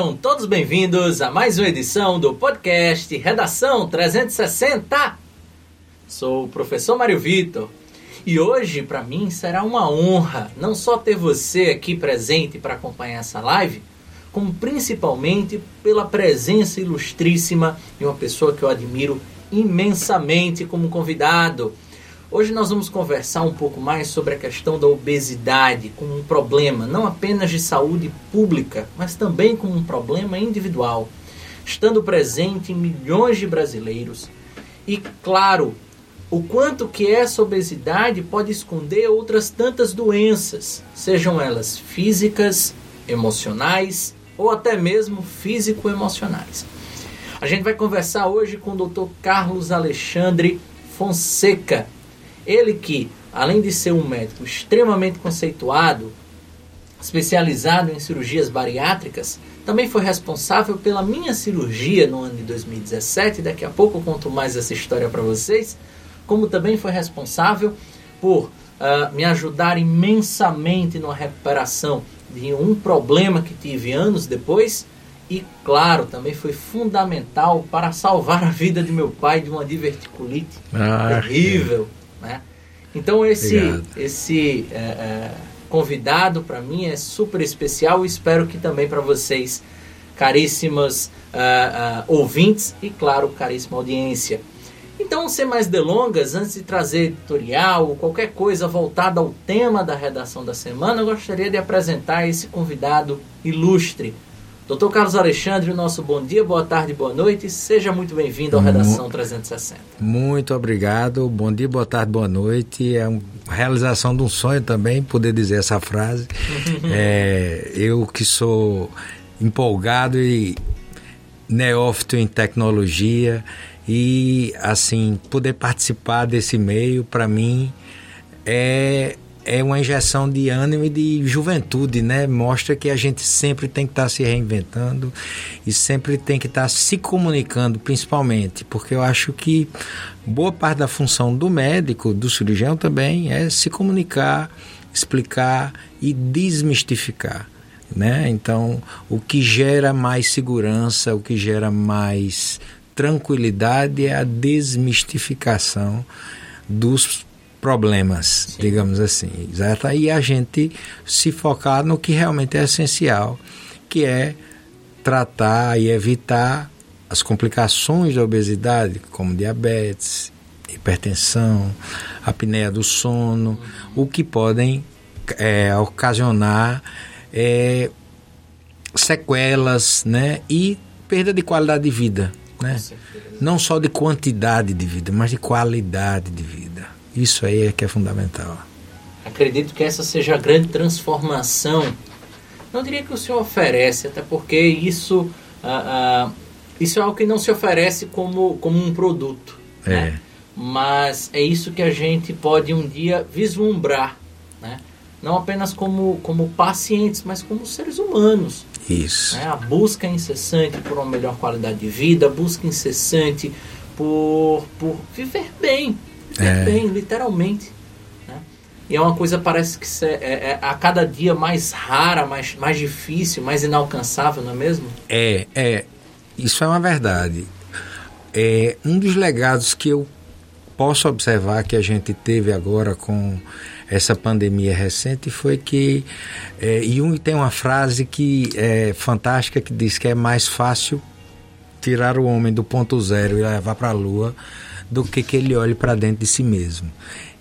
Sejam todos bem-vindos a mais uma edição do podcast Redação 360. Sou o professor Mário Vitor e hoje, para mim, será uma honra não só ter você aqui presente para acompanhar essa live, como principalmente pela presença ilustríssima de uma pessoa que eu admiro imensamente como convidado. Hoje nós vamos conversar um pouco mais sobre a questão da obesidade como um problema não apenas de saúde pública, mas também como um problema individual, estando presente em milhões de brasileiros. E claro, o quanto que essa obesidade pode esconder outras tantas doenças, sejam elas físicas, emocionais ou até mesmo físico-emocionais. A gente vai conversar hoje com o Dr. Carlos Alexandre Fonseca, ele que, além de ser um médico extremamente conceituado, especializado em cirurgias bariátricas, também foi responsável pela minha cirurgia no ano de 2017. Daqui a pouco eu conto mais essa história para vocês. Como também foi responsável por uh, me ajudar imensamente na recuperação de um problema que tive anos depois. E, claro, também foi fundamental para salvar a vida de meu pai de uma diverticulite ah, terrível. É né? Então esse, esse é, é, convidado para mim é super especial e espero que também para vocês, caríssimas uh, uh, ouvintes e claro, caríssima audiência. Então, sem mais delongas, antes de trazer editorial ou qualquer coisa voltada ao tema da redação da semana, eu gostaria de apresentar esse convidado ilustre, Doutor Carlos Alexandre, nosso bom dia, boa tarde, boa noite. Seja muito bem-vindo ao Redação 360. Muito obrigado. Bom dia, boa tarde, boa noite. É uma realização de um sonho também poder dizer essa frase. é, eu que sou empolgado e neófito em tecnologia e assim poder participar desse meio para mim é é uma injeção de ânimo e de juventude, né? Mostra que a gente sempre tem que estar tá se reinventando e sempre tem que estar tá se comunicando, principalmente, porque eu acho que boa parte da função do médico, do cirurgião também, é se comunicar, explicar e desmistificar. Né? Então, o que gera mais segurança, o que gera mais tranquilidade é a desmistificação dos problemas, Sim. digamos assim, certo? E a gente se focar no que realmente é essencial, que é tratar e evitar as complicações da obesidade, como diabetes, hipertensão, apneia do sono, o que podem é, ocasionar é, sequelas, né? E perda de qualidade de vida, né? Não só de quantidade de vida, mas de qualidade de vida. Isso aí é que é fundamental. Acredito que essa seja a grande transformação. Não diria que o senhor oferece, até porque isso, uh, uh, isso é algo que não se oferece como, como um produto. É. Né? Mas é isso que a gente pode um dia vislumbrar, né? não apenas como, como pacientes, mas como seres humanos. Isso. Né? A busca incessante por uma melhor qualidade de vida, a busca incessante por, por viver bem, é. bem, literalmente. Né? E é uma coisa parece que é, é, é, a cada dia mais rara, mais, mais difícil, mais inalcançável, não é mesmo? É, é. Isso é uma verdade. É, um dos legados que eu posso observar que a gente teve agora com essa pandemia recente foi que é, Jung tem uma frase que é fantástica que diz que é mais fácil tirar o homem do ponto zero e levar para a lua do que que ele olhe para dentro de si mesmo.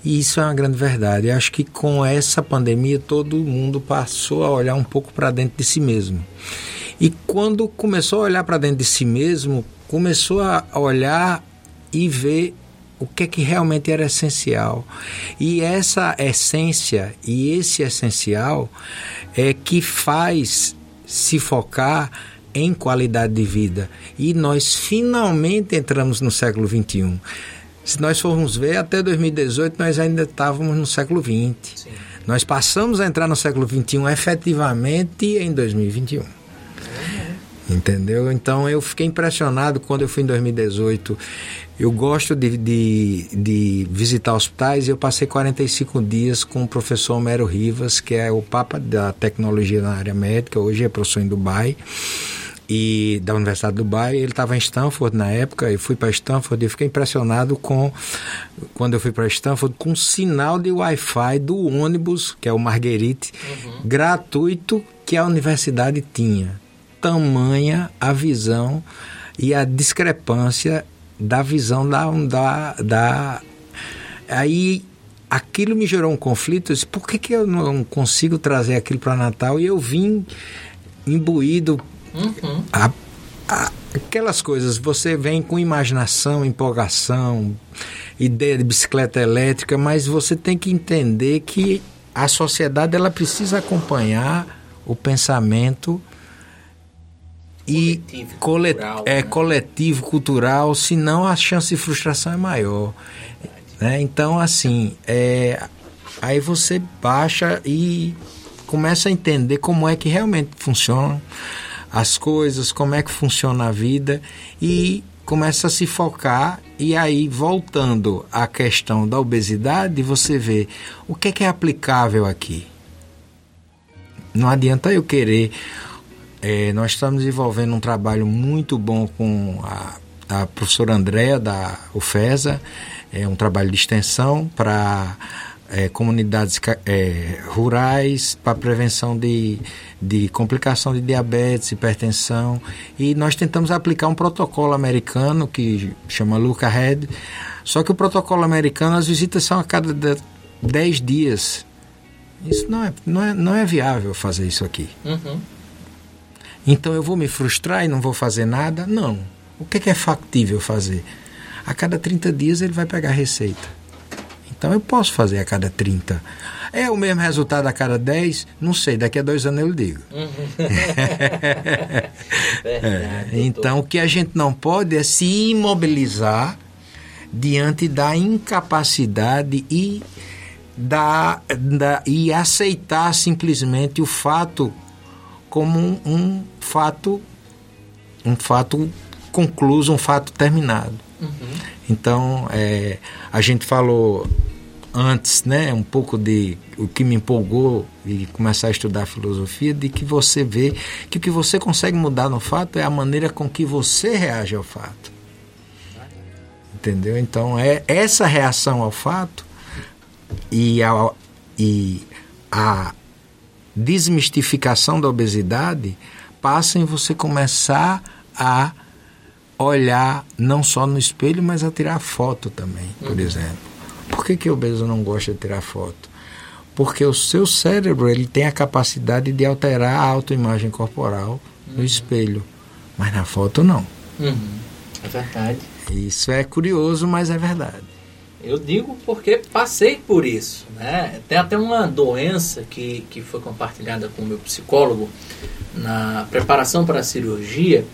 E isso é uma grande verdade. Eu acho que com essa pandemia todo mundo passou a olhar um pouco para dentro de si mesmo. E quando começou a olhar para dentro de si mesmo, começou a olhar e ver o que é que realmente era essencial. E essa essência e esse essencial é que faz se focar em qualidade de vida. E nós finalmente entramos no século XXI. Se nós formos ver, até 2018 nós ainda estávamos no século XX. Sim. Nós passamos a entrar no século XXI efetivamente em 2021. Entendeu? Então eu fiquei impressionado quando eu fui em 2018. Eu gosto de, de, de, visitar hospitais e eu passei 45 dias com o professor Homero Rivas, que é o papa da tecnologia na área médica, hoje é professor em Dubai e da Universidade de Dubai. Ele estava em Stanford na época, eu fui para Stanford e fiquei impressionado com, quando eu fui para Stanford, com o sinal de Wi-Fi do ônibus, que é o Marguerite, uhum. gratuito que a universidade tinha. Tamanha a visão e a discrepância da visão da. da, da aí aquilo me gerou um conflito. Eu disse, por que, que eu não consigo trazer aquilo para Natal? E eu vim imbuído Uhum. A, a, aquelas coisas, você vem com imaginação, empolgação, ideia de bicicleta elétrica, mas você tem que entender que a sociedade ela precisa acompanhar o pensamento e coletivo, colet, cultural, é né? coletivo cultural, senão a chance de frustração é maior. Né? Então, assim, é, aí você baixa e começa a entender como é que realmente funciona as coisas, como é que funciona a vida e começa a se focar e aí voltando à questão da obesidade, você vê o que é, que é aplicável aqui. Não adianta eu querer. É, nós estamos desenvolvendo um trabalho muito bom com a, a professora Andréa da UFESA, é um trabalho de extensão para é, comunidades é, rurais para prevenção de, de complicação de diabetes, hipertensão. E nós tentamos aplicar um protocolo americano que chama Luca Red. Só que o protocolo americano, as visitas são a cada 10 dias. Isso não é, não, é, não é viável fazer isso aqui. Uhum. Então eu vou me frustrar e não vou fazer nada? Não. O que é, que é factível fazer? A cada 30 dias ele vai pegar a receita. Então eu posso fazer a cada 30. É o mesmo resultado a cada 10? Não sei, daqui a dois anos eu digo. É, então o que a gente não pode é se imobilizar diante da incapacidade e, da, da, e aceitar simplesmente o fato como um, um fato um fato concluso, um fato terminado. Uhum. Então, é, a gente falou antes, né, um pouco de o que me empolgou e começar a estudar filosofia, de que você vê que o que você consegue mudar no fato é a maneira com que você reage ao fato. Entendeu? Então, é essa reação ao fato e a, e a desmistificação da obesidade passa em você começar a olhar não só no espelho, mas a tirar foto também, por uhum. exemplo. Por que, que o obeso não gosta de tirar foto? Porque o seu cérebro ele tem a capacidade de alterar a autoimagem corporal uhum. no espelho, mas na foto não. Uhum. É verdade. Isso é curioso, mas é verdade. Eu digo porque passei por isso. Né? Tem até uma doença que, que foi compartilhada com o meu psicólogo na preparação para a cirurgia.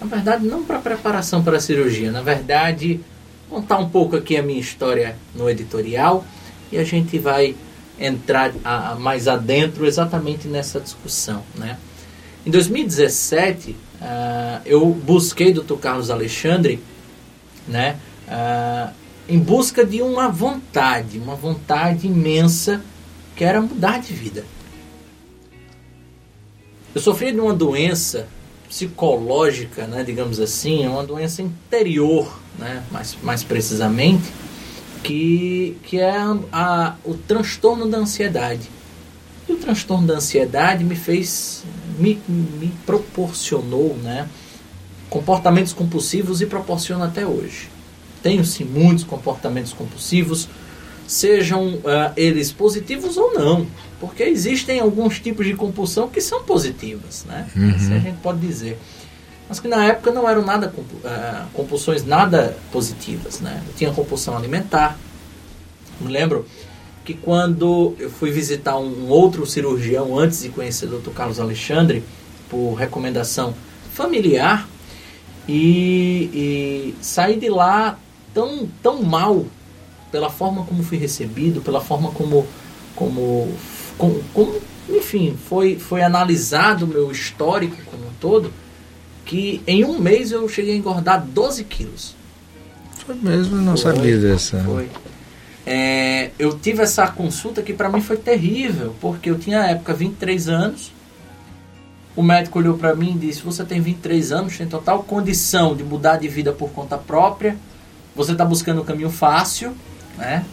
Na verdade, não para preparação para a cirurgia, na verdade, contar um pouco aqui a minha história no editorial e a gente vai entrar a, a mais adentro exatamente nessa discussão. Né? Em 2017, uh, ah, eu busquei Dr. Carlos Alexandre né, uh, em busca de uma vontade, uma vontade imensa que era mudar de vida. Eu sofri de uma doença psicológica, né, digamos assim, uma doença interior né, mais, mais precisamente, que, que é a, a, o transtorno da ansiedade. E o transtorno da ansiedade me fez, me, me proporcionou né, comportamentos compulsivos e proporciona até hoje. Tenho sim muitos comportamentos compulsivos, sejam uh, eles positivos ou não, porque existem alguns tipos de compulsão que são positivas, né? Uhum. Isso a gente pode dizer mas que na época não eram nada uh, compulsões nada positivas, né? Eu tinha compulsão alimentar. Me lembro que quando eu fui visitar um outro cirurgião antes de conhecer o Dr. Carlos Alexandre, por recomendação familiar, e, e saí de lá tão, tão mal pela forma como fui recebido, pela forma como, como, como, como enfim, foi, foi analisado o meu histórico como um todo, que em um mês eu cheguei a engordar 12 quilos. Foi mesmo, não foi, sabia dessa. Foi. É, eu tive essa consulta que para mim foi terrível, porque eu tinha na época 23 anos. O médico olhou para mim e disse: Você tem 23 anos, tem total condição de mudar de vida por conta própria. Você está buscando o um caminho fácil, né?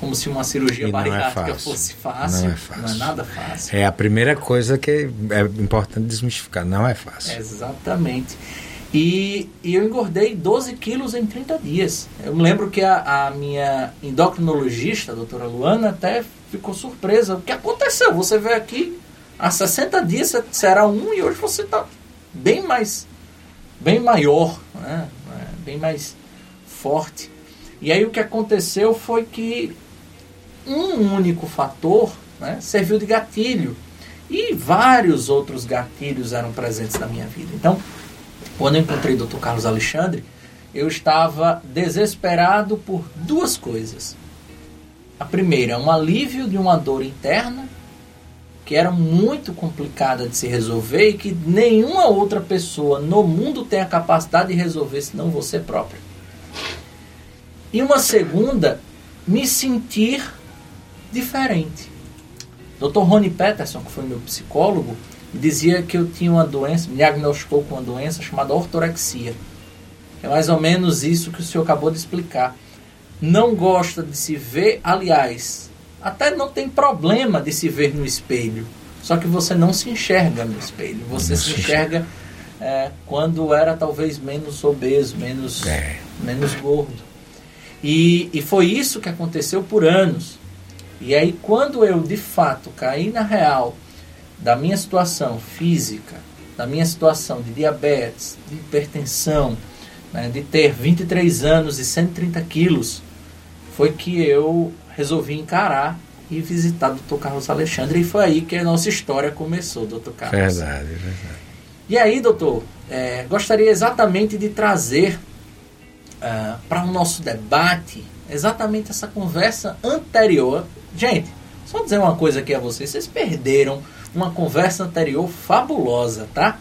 Como se uma cirurgia é bariátrica é fosse fácil. Não é fácil. Não é nada fácil. É a primeira coisa que é importante desmistificar. Não é fácil. Exatamente. E, e, eu engordei 12 quilos em 30 dias. Eu me lembro que a, a, minha endocrinologista, a doutora Luana, até ficou surpresa. O que aconteceu? Você veio aqui há 60 dias, você era um e hoje você está bem mais, bem maior, né? É, bem mais forte. E aí o que aconteceu foi que um único fator né, serviu de gatilho. E vários outros gatilhos eram presentes na minha vida. Então, quando eu encontrei o Dr. Carlos Alexandre, eu estava desesperado por duas coisas. A primeira, um alívio de uma dor interna que era muito complicada de se resolver e que nenhuma outra pessoa no mundo tem a capacidade de resolver senão você próprio. E uma segunda, me sentir diferente. Dr. Rony Peterson, que foi meu psicólogo, dizia que eu tinha uma doença, me diagnosticou com uma doença chamada ortorexia. É mais ou menos isso que o senhor acabou de explicar. Não gosta de se ver, aliás, até não tem problema de se ver no espelho. Só que você não se enxerga no espelho. Você se enxerga é, quando era talvez menos obeso, menos, é. menos gordo. E, e foi isso que aconteceu por anos. E aí, quando eu de fato caí na real da minha situação física, da minha situação de diabetes, de hipertensão, né, de ter 23 anos e 130 quilos, foi que eu resolvi encarar e visitar o Dr. Carlos Alexandre. E foi aí que a nossa história começou, Dr. Carlos. Verdade, verdade. E aí, doutor, é, gostaria exatamente de trazer uh, para o nosso debate exatamente essa conversa anterior. Gente, só dizer uma coisa aqui a vocês: vocês perderam uma conversa anterior fabulosa, tá?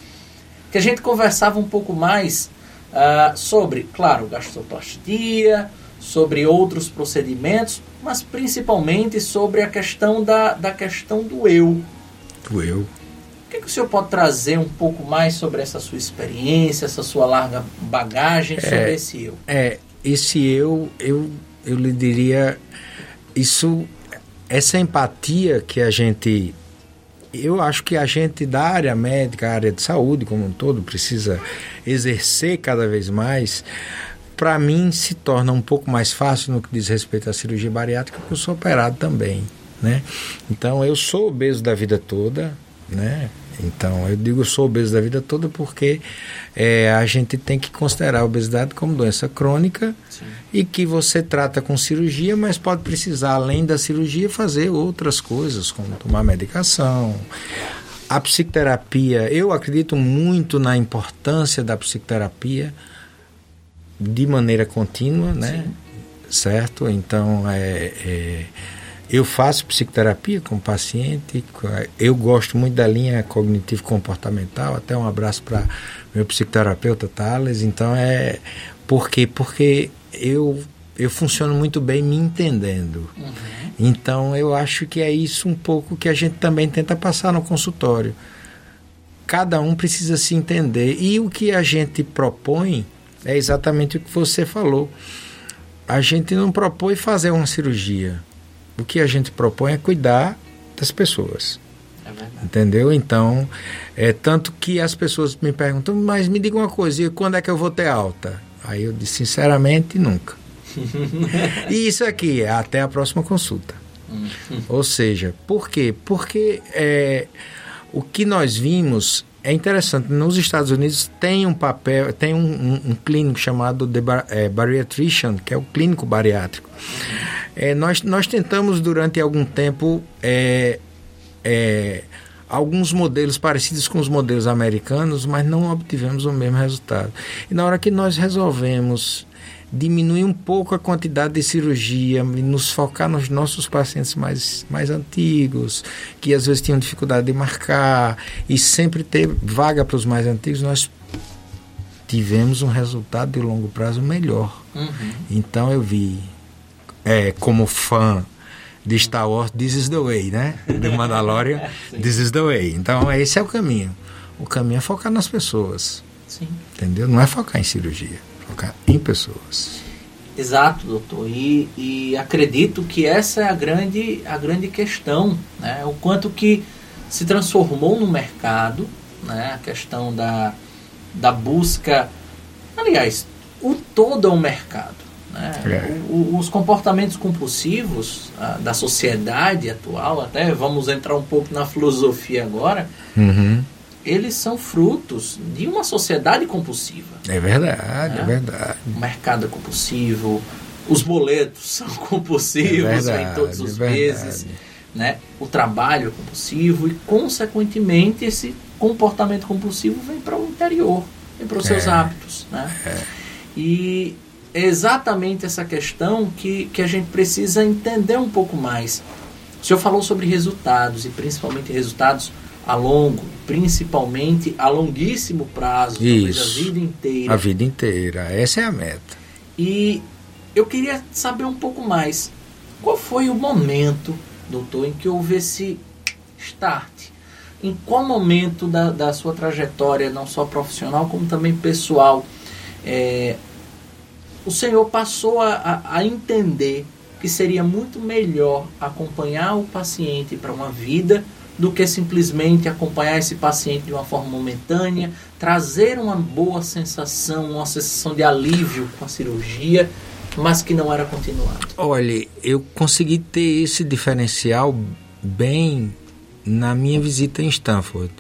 Que a gente conversava um pouco mais uh, sobre, claro, gastroplastia, sobre outros procedimentos, mas principalmente sobre a questão da, da questão do eu. Do eu. O que, que o senhor pode trazer um pouco mais sobre essa sua experiência, essa sua larga bagagem sobre é, esse eu? É, esse eu, eu, eu lhe diria, isso, essa empatia que a gente eu acho que a gente da área médica, a área de saúde como um todo, precisa exercer cada vez mais. Para mim, se torna um pouco mais fácil no que diz respeito à cirurgia bariátrica, porque eu sou operado também. Né? Então, eu sou obeso da vida toda, né? Então, eu digo sou obeso da vida toda porque é, a gente tem que considerar a obesidade como doença crônica Sim. e que você trata com cirurgia, mas pode precisar, além da cirurgia, fazer outras coisas, como tomar medicação. A psicoterapia, eu acredito muito na importância da psicoterapia de maneira contínua, né? Sim. Certo? Então, é, é eu faço psicoterapia com paciente, eu gosto muito da linha cognitivo-comportamental, até um abraço para meu psicoterapeuta Thales. Então é por quê? Porque eu eu funciono muito bem me entendendo. Uhum. Então eu acho que é isso um pouco que a gente também tenta passar no consultório. Cada um precisa se entender e o que a gente propõe é exatamente o que você falou. A gente não propõe fazer uma cirurgia o que a gente propõe é cuidar das pessoas. É Entendeu? Então, é tanto que as pessoas me perguntam, mas me diga uma coisa, e quando é que eu vou ter alta? Aí eu disse, sinceramente, nunca. e isso aqui é até a próxima consulta. Ou seja, por quê? Porque é, o que nós vimos é interessante. Nos Estados Unidos tem um papel, tem um, um, um clínico chamado de bar, é, bariatrician, que é o clínico bariátrico. É, nós, nós tentamos durante algum tempo é, é, alguns modelos parecidos com os modelos americanos, mas não obtivemos o mesmo resultado. E na hora que nós resolvemos diminuir um pouco a quantidade de cirurgia e nos focar nos nossos pacientes mais, mais antigos, que às vezes tinham dificuldade de marcar, e sempre ter vaga para os mais antigos, nós tivemos um resultado de longo prazo melhor. Uhum. Então eu vi, é, como fã de Star Wars, This is the way, né? Do Mandalorian, This is the way. Então esse é o caminho. O caminho é focar nas pessoas. Sim. Entendeu? Não é focar em cirurgia, focar em pessoas. Exato, doutor. E, e acredito que essa é a grande, a grande questão, né? O quanto que se transformou no mercado, né? A questão da, da busca. Aliás, o todo é um mercado. Né? É. O- os comportamentos compulsivos ah, da sociedade atual, até vamos entrar um pouco na filosofia agora, Uhum. eles são frutos de uma sociedade compulsiva. É verdade, É. é verdade. O mercado é compulsivo, os boletos são compulsivos, É todos os é meses, né? O trabalho é compulsivo e, consequentemente, esse comportamento compulsivo vem para o interior, vem para os seus É. hábitos, né? E é exatamente essa questão que, que a gente precisa entender um pouco mais. O senhor falou sobre resultados e principalmente resultados a longo, principalmente a longuíssimo prazo, talvez a Isso. vida inteira. A vida inteira. Essa é a meta. E eu queria saber um pouco mais. Qual foi o momento, doutor, em que houve esse start? Em qual momento da, da sua trajetória, não só profissional, como também pessoal, é, o senhor passou a, a, a entender que seria muito melhor acompanhar o paciente para uma vida do que simplesmente acompanhar esse paciente de uma forma momentânea, trazer uma boa sensação, uma sensação de alívio com a cirurgia, mas que não era continuado. Olha, eu consegui ter esse diferencial bem na minha visita em Stanford.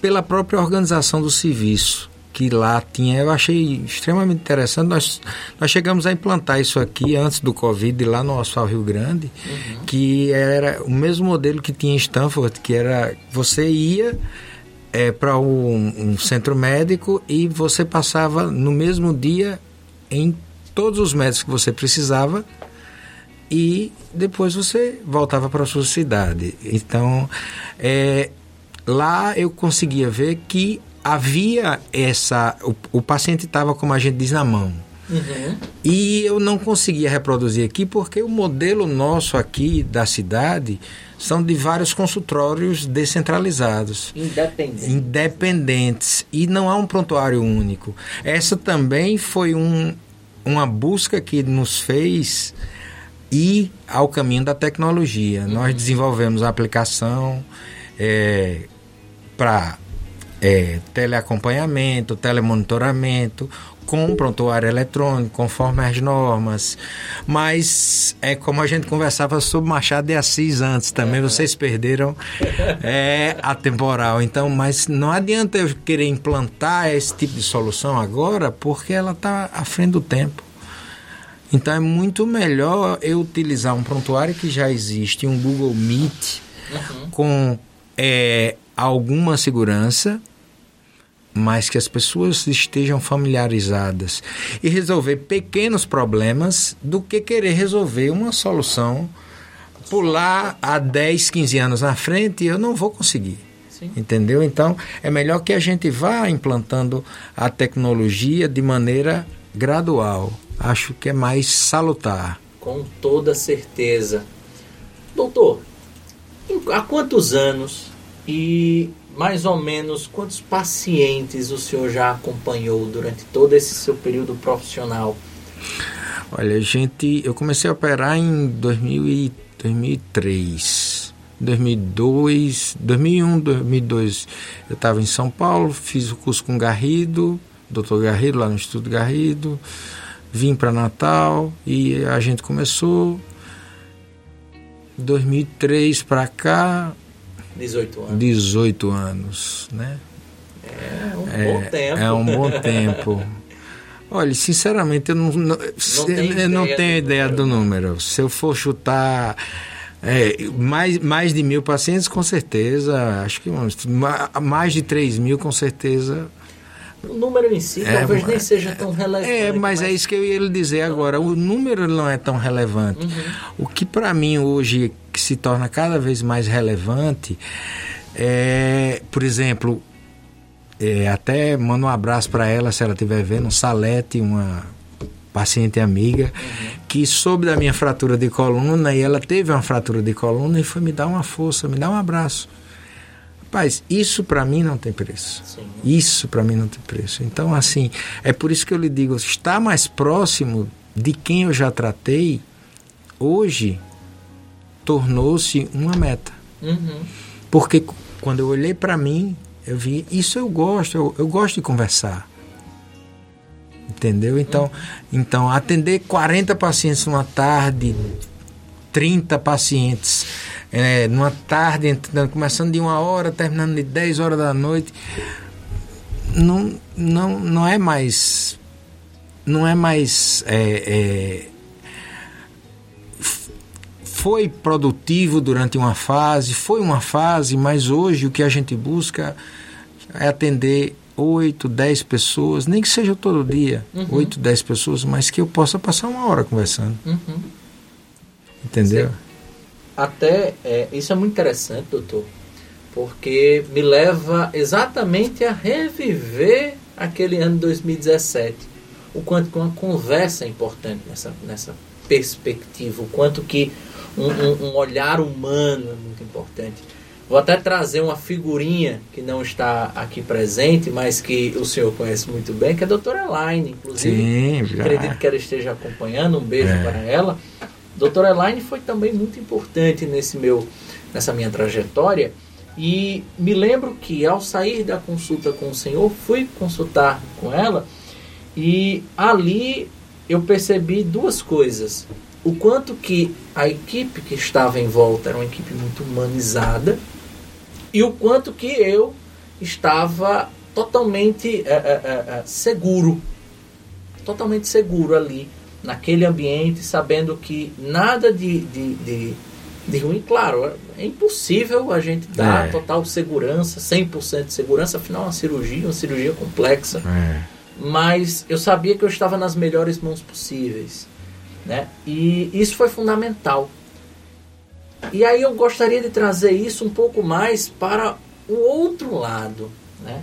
Pela própria organização do serviço que lá tinha, eu achei extremamente interessante. Nós, nós chegamos a implantar isso aqui antes do Covid, lá no Hospital Rio Grande, que era o mesmo modelo que tinha em Stanford, que era você ia é, para um, um centro médico e você passava no mesmo dia em todos os médicos que você precisava e depois você voltava para a sua cidade. Então, é, lá eu conseguia ver que havia essa. O, o paciente estava, como a gente diz, na mão. Uhum. E eu não conseguia reproduzir aqui porque o modelo nosso aqui da cidade são de vários consultórios descentralizados Independente. independentes e não há um prontuário único. Essa também foi um, uma busca que nos fez ir ao caminho da tecnologia. Nós desenvolvemos a aplicação é, para é, teleacompanhamento, telemonitoramento, com prontuário eletrônico, conforme as normas. Mas é como a gente conversava sobre Machado de Assis antes também, vocês perderam é, a temporal. Então, mas não adianta eu querer implantar esse tipo de solução agora, porque ela está à frente do tempo. Então é muito melhor eu utilizar um prontuário que já existe, um Google Meet, Uhum. com é, alguma segurança, mas que as pessoas estejam familiarizadas e resolver pequenos problemas do que querer resolver uma solução pular há 10, 15 anos na frente e eu não vou conseguir. Sim. Entendeu? Então, é melhor que a gente vá implantando a tecnologia de maneira gradual. Acho que é mais salutar. Com toda certeza. Doutor, há quantos anos e mais ou menos quantos pacientes o senhor já acompanhou durante todo esse seu período profissional? Olha, gente, eu comecei a operar em 2000 e 2003. 2002, 2001, 2002, eu estava em São Paulo, fiz o curso com Garrido, Dr. Garrido, lá no Instituto Garrido. Vim para Natal e a gente começou 2003 para cá, 18 anos. 18 anos, né? É um bom tempo. É um bom tempo. Olha, sinceramente, eu não, não, eu não ideia tenho do ideia número, do não. número. Se eu for chutar é, mais, mais de mil pacientes, com certeza. Acho que mais de 3 mil, com certeza. O número em si É, talvez mas- nem seja tão relevante. É, mas é isso que eu ia lhe dizer agora. O número não é tão relevante. Uhum. O que para mim hoje que se torna cada vez mais relevante é, por exemplo, é, até mando um abraço para ela se ela estiver vendo, Salete, uma paciente amiga, uhum. que soube da minha fratura de coluna e ela teve uma fratura de coluna e foi me dar uma força, me dar um abraço. Rapaz, isso para mim não tem preço. Sim. Isso para mim não tem preço. Então, assim, é por isso que eu lhe digo, estar mais próximo de quem eu já tratei, hoje tornou-se uma meta. Uhum. Porque quando eu olhei para mim, eu vi, isso eu gosto, eu, eu gosto de conversar. Entendeu? Então, uhum. então, atender 40 pacientes numa tarde, 30 pacientes é, numa tarde, começando de uma hora, terminando de 10 horas da noite, não, não, não é mais. Não é mais. É, é, foi produtivo durante uma fase, foi uma fase, mas hoje o que a gente busca é atender 8, 10 pessoas, nem que seja todo dia, uhum. 8, 10 pessoas, mas que eu possa passar uma hora conversando. Uhum. Entendeu? Até, é, isso é muito interessante, doutor, porque me leva exatamente a reviver aquele ano de 2017. O quanto que uma conversa é importante nessa, nessa perspectiva, o quanto que um, um, um olhar humano é muito importante. Vou até trazer uma figurinha que não está aqui presente, mas que o senhor conhece muito bem, que é a doutora Elaine, inclusive. Sim, já. Acredito que ela esteja acompanhando. Um beijo é. para ela. Doutora Elaine foi também muito importante nesse meu, nessa minha trajetória. E me lembro que ao sair da consulta com o senhor, fui consultar com ela. E ali eu percebi duas coisas. O quanto que a equipe que estava em volta era uma equipe muito humanizada e o quanto que eu estava totalmente é, é, é, seguro, totalmente seguro ali naquele ambiente, sabendo que nada de, de, de, de ruim, claro, é impossível a gente dar é. total segurança, 100% de segurança, afinal é uma cirurgia, uma cirurgia complexa. É. Mas eu sabia que eu estava nas melhores mãos possíveis. Né? E isso foi fundamental. E aí eu gostaria de trazer isso um pouco mais para o outro lado, né?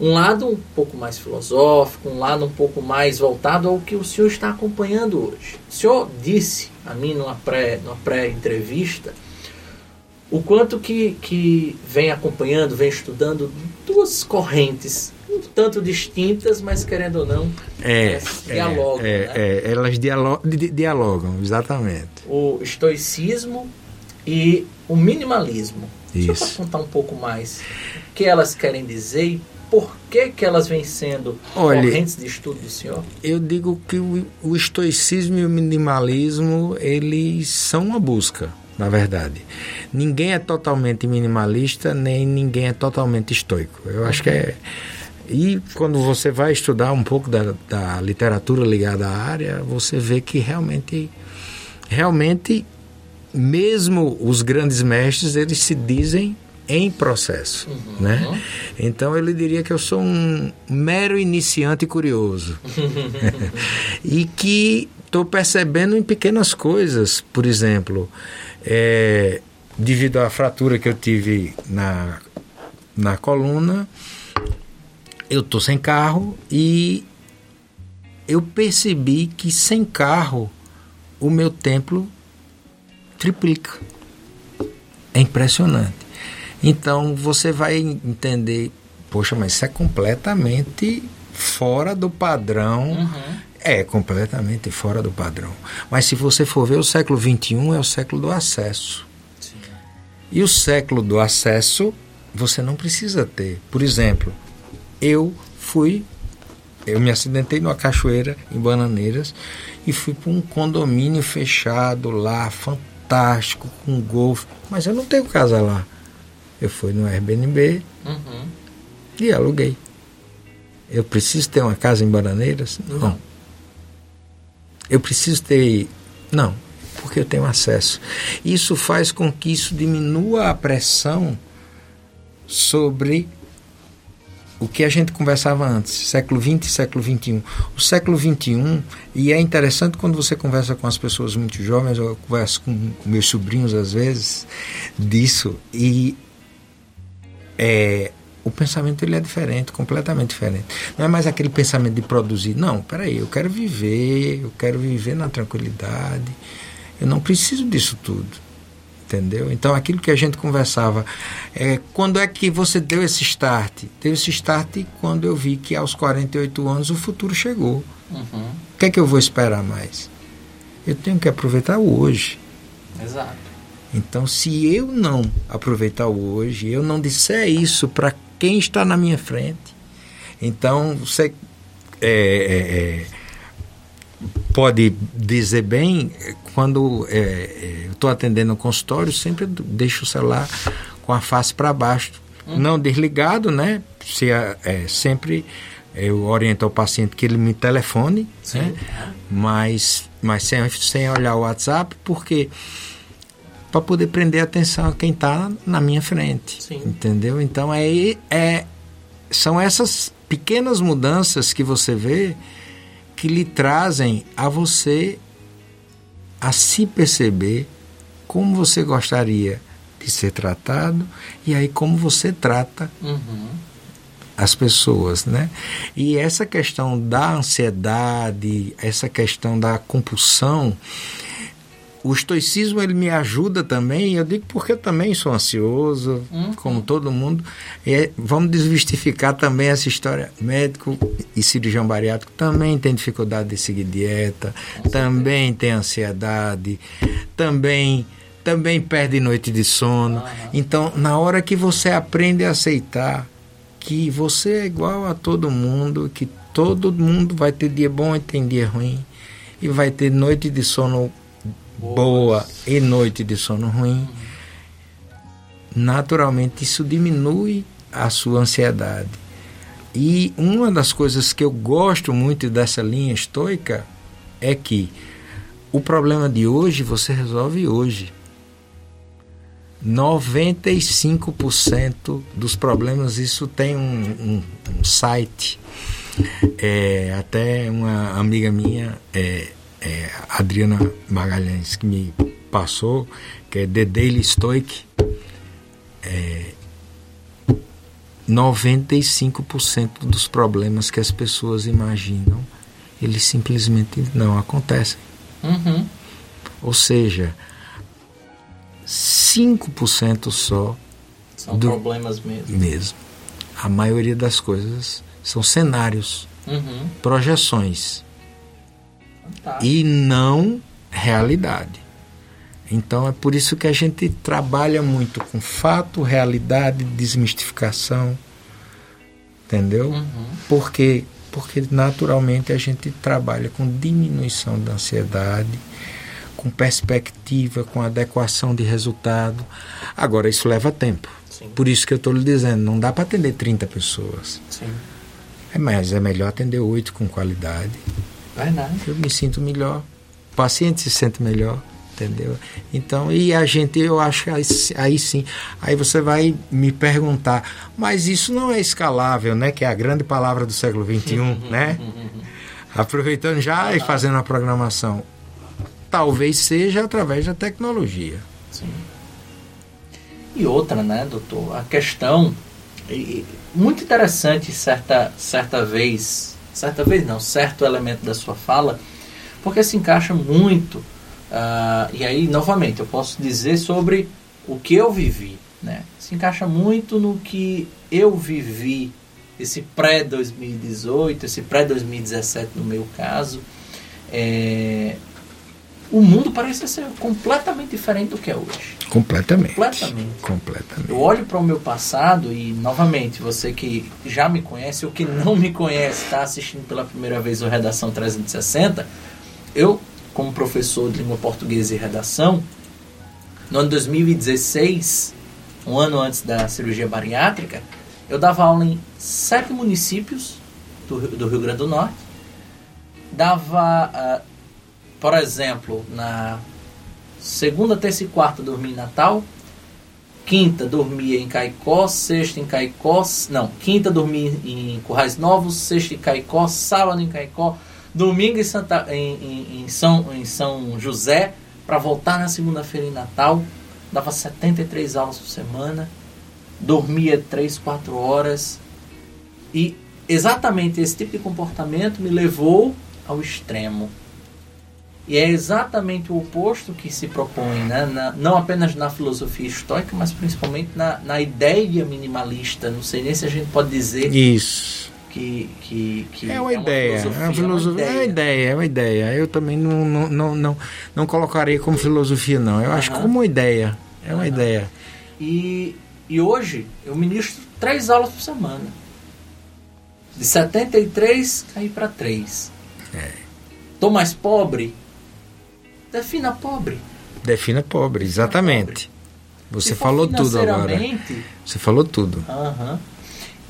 Um lado um pouco mais filosófico, um lado um pouco mais voltado ao que o senhor está acompanhando hoje. O senhor disse a mim numa pré-entrevista pré o quanto que, que vem acompanhando, vem estudando duas correntes um tanto distintas, mas querendo ou não, é, dialogam. É, né? é, elas dialogam, dialogam, exatamente. O estoicismo e o minimalismo. Isso. Só para contar um pouco mais o que elas querem dizer e por que, que elas vêm sendo Olha, correntes de estudo do senhor? Eu digo que o, o estoicismo e o minimalismo, eles são uma busca na verdade. Ninguém é totalmente minimalista, nem ninguém é totalmente estoico. Eu acho que é e quando você vai estudar um pouco da, da literatura ligada à área, você vê que realmente, realmente, mesmo os grandes mestres, eles se dizem em processo, uhum. né? Então ele diria que eu sou um mero iniciante curioso e que estou percebendo em pequenas coisas, por exemplo, é, devido à fratura que eu tive na na coluna, eu tô sem carro e eu percebi que sem carro o meu templo triplica. É impressionante. Então você vai entender, poxa, mas isso é completamente fora do padrão. Uhum. É completamente fora do padrão. Mas se você for ver, o século XXI é o século do acesso. Sim. E o século do acesso você não precisa ter. Por exemplo, eu fui, eu me acidentei numa cachoeira em Bananeiras e fui para um condomínio fechado lá, fantástico, com golfe, mas eu não tenho casa lá. Eu fui no Airbnb uhum. e aluguei. Eu preciso ter uma casa em Bananeiras? Não. Eu preciso ter. Não, porque eu tenho acesso. Isso faz com que isso diminua a pressão sobre o que a gente conversava antes, século XX e século XXI. O século XXI, e é interessante quando você conversa com as pessoas muito jovens, eu converso com, com meus sobrinhos às vezes, disso, e é, o pensamento ele é diferente, completamente diferente. Não é mais aquele pensamento de produzir. Não, peraí, eu quero viver, eu quero viver na tranquilidade. Eu não preciso disso tudo. Entendeu? Então aquilo que a gente conversava, é, quando é que você deu esse start? Deu esse start quando eu vi que aos 48 anos o futuro chegou. Uhum. O que é que eu vou esperar mais? Eu tenho que aproveitar o hoje. Exato. Então, se eu não aproveitar o hoje, eu não disser isso para quem está na minha frente, então você é, é, é, pode dizer bem, quando é, é, eu estou atendendo no consultório, sempre deixo o celular com a face para baixo, hum. não desligado, né? Se, é, sempre eu oriento ao paciente que ele me telefone, né? mas, mas sem, sem olhar o WhatsApp, porque para poder prender a atenção a quem está na minha frente. Sim. Entendeu? Então aí é, são essas pequenas mudanças que você vê que lhe trazem a você a se perceber como você gostaria de ser tratado e aí como você trata uhum. as pessoas, né? E essa questão da ansiedade, essa questão da compulsão, o estoicismo ele me ajuda também, eu digo porque eu também sou ansioso, uhum. como todo mundo. E vamos desmistificar também essa história. Médico e cirurgião bariátrico também tem dificuldade de seguir dieta, também tem ansiedade, também também perde noite de sono. Então, na hora que você aprende a aceitar que você é igual a todo mundo, que todo mundo vai ter dia bom e tem dia ruim, e vai ter noite de sono boa e noite de sono ruim, naturalmente isso diminui a sua ansiedade. E uma das coisas que eu gosto muito dessa linha estoica é que o problema de hoje você resolve hoje. 95% dos problemas, isso tem um, um, um site. É, até uma amiga minha é, é, Adriana Magalhães que me passou, que é The Daily Stoic, é, 95% dos problemas que as pessoas imaginam, eles simplesmente não acontecem. Uhum. Ou seja, 5% só são do, problemas mesmo. mesmo. A maioria das coisas são cenários, uhum. projeções e não realidade. Então é por isso que a gente trabalha muito com fato, realidade, desmistificação, entendeu? Uhum. Porque porque naturalmente a gente trabalha com diminuição da ansiedade, com perspectiva, com adequação de resultado. Agora isso leva tempo. Sim. Por isso que eu estou lhe dizendo, não dá para atender 30 pessoas. Sim. É, mas é melhor atender oito com qualidade Verdade. Eu me sinto melhor. O paciente se sente melhor, entendeu? Então, e a gente, eu acho que aí, aí sim, aí você vai me perguntar, mas isso não é escalável, né? Que é a grande palavra do século XXI, né? Aproveitando já e fazendo a programação. Talvez seja através da tecnologia. Sim. E outra, né, doutor? A questão, muito interessante certa, certa vez certa vez não, certo elemento da sua fala, porque se encaixa muito. Uh, e aí, novamente, eu posso dizer sobre o que eu vivi. Né? Se encaixa muito no que eu vivi, esse pré-2018, esse pré-2017 no meu caso. É, o mundo parece ser completamente diferente do que é hoje. Completamente. Completamente. Completamente. Eu olho para o meu passado e, novamente, você que já me conhece ou que não me conhece, está assistindo pela primeira vez o Redação 360, eu, como professor de língua portuguesa e redação, no ano 2016, um ano antes da cirurgia bariátrica, eu dava aula em sete municípios do, do Rio Grande do Norte, dava uh, por exemplo, na segunda, terça e quarta dormia em Natal, quinta dormia em Caicó, sexta em Caicó, não, quinta dormia em Currais Novos, sexta em Caicó, sábado em Caicó, domingo em, Santa, em, em, em São, em São José, para voltar na segunda-feira em Natal, dava 73 aulas por semana, dormia 3, 4 horas. E exatamente esse tipo de comportamento me levou ao extremo. E é exatamente o oposto que se propõe, né? Na, não apenas na filosofia estoica, mas principalmente na, na ideia minimalista. Não sei nem se a gente pode dizer Isso. que, que, que É uma ideia, é uma filosofia, é uma ideia, é uma ideia. Eu também não, não, não, não, não colocaria como filosofia, não. Eu acho como uma ideia. É uma Aham. ideia. E, e hoje eu ministro três aulas por semana. De 73 caí para 3. É. Tô mais pobre? Defina pobre. Defina pobre, exatamente. Você Se for falou tudo agora. Você falou tudo. Aham.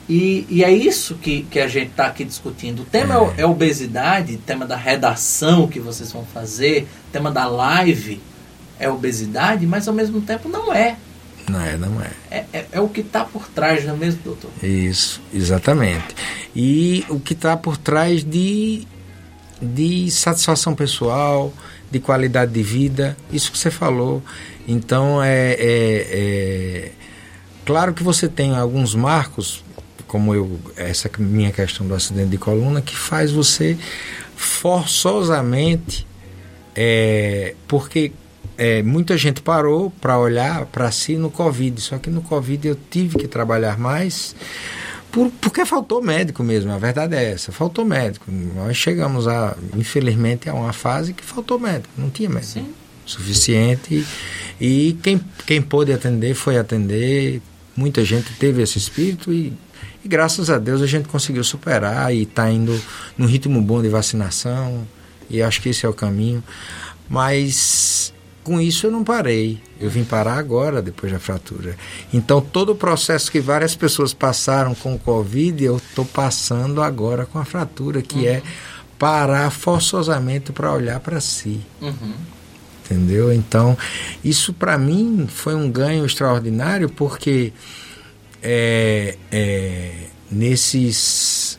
E, e é isso que, que a gente está aqui discutindo. O tema é. é obesidade, tema da redação que vocês vão fazer, tema da live é obesidade, mas ao mesmo tempo não é. Não é, não é. É, é, é o que está por trás, não é mesmo, doutor? Isso, exatamente. E o que está por trás de, de satisfação pessoal, de qualidade de vida, isso que você falou. Então, é, é, é claro que você tem alguns marcos, como eu essa minha questão do acidente de coluna, que faz você forçosamente, é, porque é, muita gente parou para olhar para si no Covid, só que no Covid eu tive que trabalhar mais por, porque faltou médico mesmo, a verdade é essa, faltou médico. Nós chegamos a, infelizmente, a uma fase que faltou médico, não tinha médico Sim. suficiente e quem, quem pôde atender foi atender, muita gente teve esse espírito e, e graças a Deus a gente conseguiu superar e está indo num ritmo bom de vacinação e acho que esse é o caminho, mas com isso eu não parei. Eu vim parar agora, depois da fratura. Então, todo o processo que várias pessoas passaram com o Covid, eu estou passando agora com a fratura, que é parar forçosamente para olhar para si. Uhum. Entendeu? Então, isso para mim foi um ganho extraordinário, porque é, é, nesses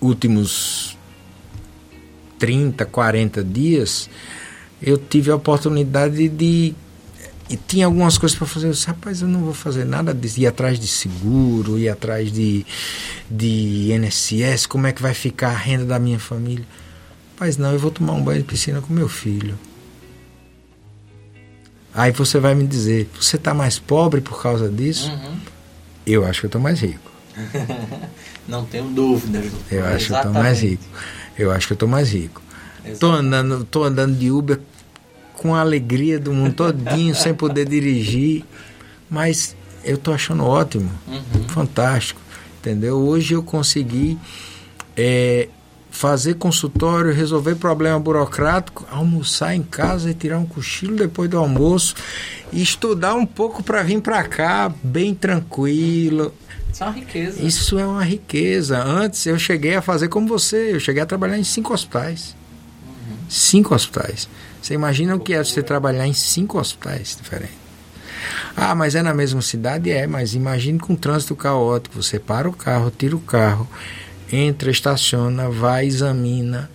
últimos 30, 40 dias, eu tive a oportunidade de. E tinha algumas coisas para fazer. Eu disse, rapaz, eu não vou fazer nada disso. Ir atrás de seguro, ir atrás de, de INSS, como é que vai ficar a renda da minha família. Rapaz, não, eu vou tomar um banho de piscina com meu filho. Aí você vai me dizer, você está mais pobre por causa disso? Uhum. Eu acho que eu estou mais rico. Não tenho dúvidas. Eu acho que eu estou mais rico. Eu acho que eu estou mais rico. Tô andando, tô andando de Uber com a alegria do mundo todinho, sem poder dirigir, mas eu tô achando ótimo, Uhum. fantástico, entendeu? Hoje eu consegui é, fazer consultório, resolver problema burocrático, almoçar em casa e tirar um cochilo depois do almoço e estudar um pouco para vir para cá bem tranquilo. Isso é uma riqueza. Isso é uma riqueza. Antes eu cheguei a fazer como você, eu cheguei a trabalhar em cinco hospitais. Cinco hospitais. Você imagina o que é você trabalhar em cinco hospitais diferentes. Ah, mas é na mesma cidade? É, mas imagine com trânsito caótico. Você para o carro, tira o carro, entra, estaciona, vai, examina,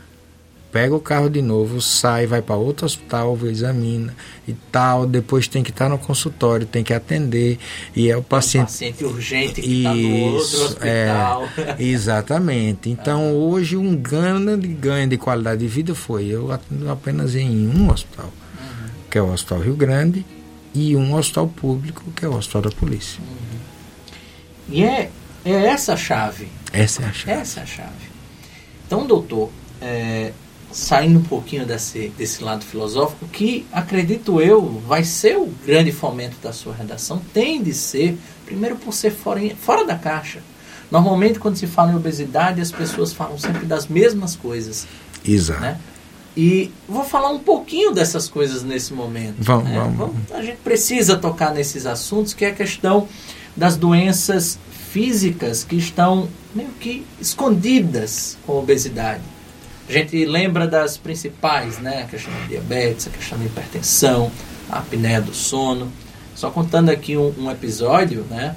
pega o carro de novo, sai, vai para outro hospital, examina e tal. Depois tem que estar no consultório, tem que atender. E é o Um paciente. paciente urgente que está no outro Isso, hospital. é, exatamente. Então hoje um grande ganho de qualidade de vida foi eu atendo apenas em um hospital, que é o Hospital Rio Grande, e um hospital público, que é o Hospital da Polícia. E é, é essa a chave. Essa é a chave. Essa é a chave. Então, doutor, é, saindo um pouquinho desse, desse lado filosófico, que acredito eu vai ser o grande fomento da sua redação, tem de ser, primeiro por ser fora, fora da caixa. Normalmente, quando se fala em obesidade, as pessoas falam sempre das mesmas coisas. Exato. Né? E vou falar um pouquinho dessas coisas nesse momento. Vamos, né? vamos. A gente precisa tocar nesses assuntos, que é a questão das doenças físicas que estão meio que escondidas com a obesidade. A gente lembra das principais, né? A questão da diabetes, a questão da hipertensão, a apneia do sono. Só contando aqui um, um episódio, né?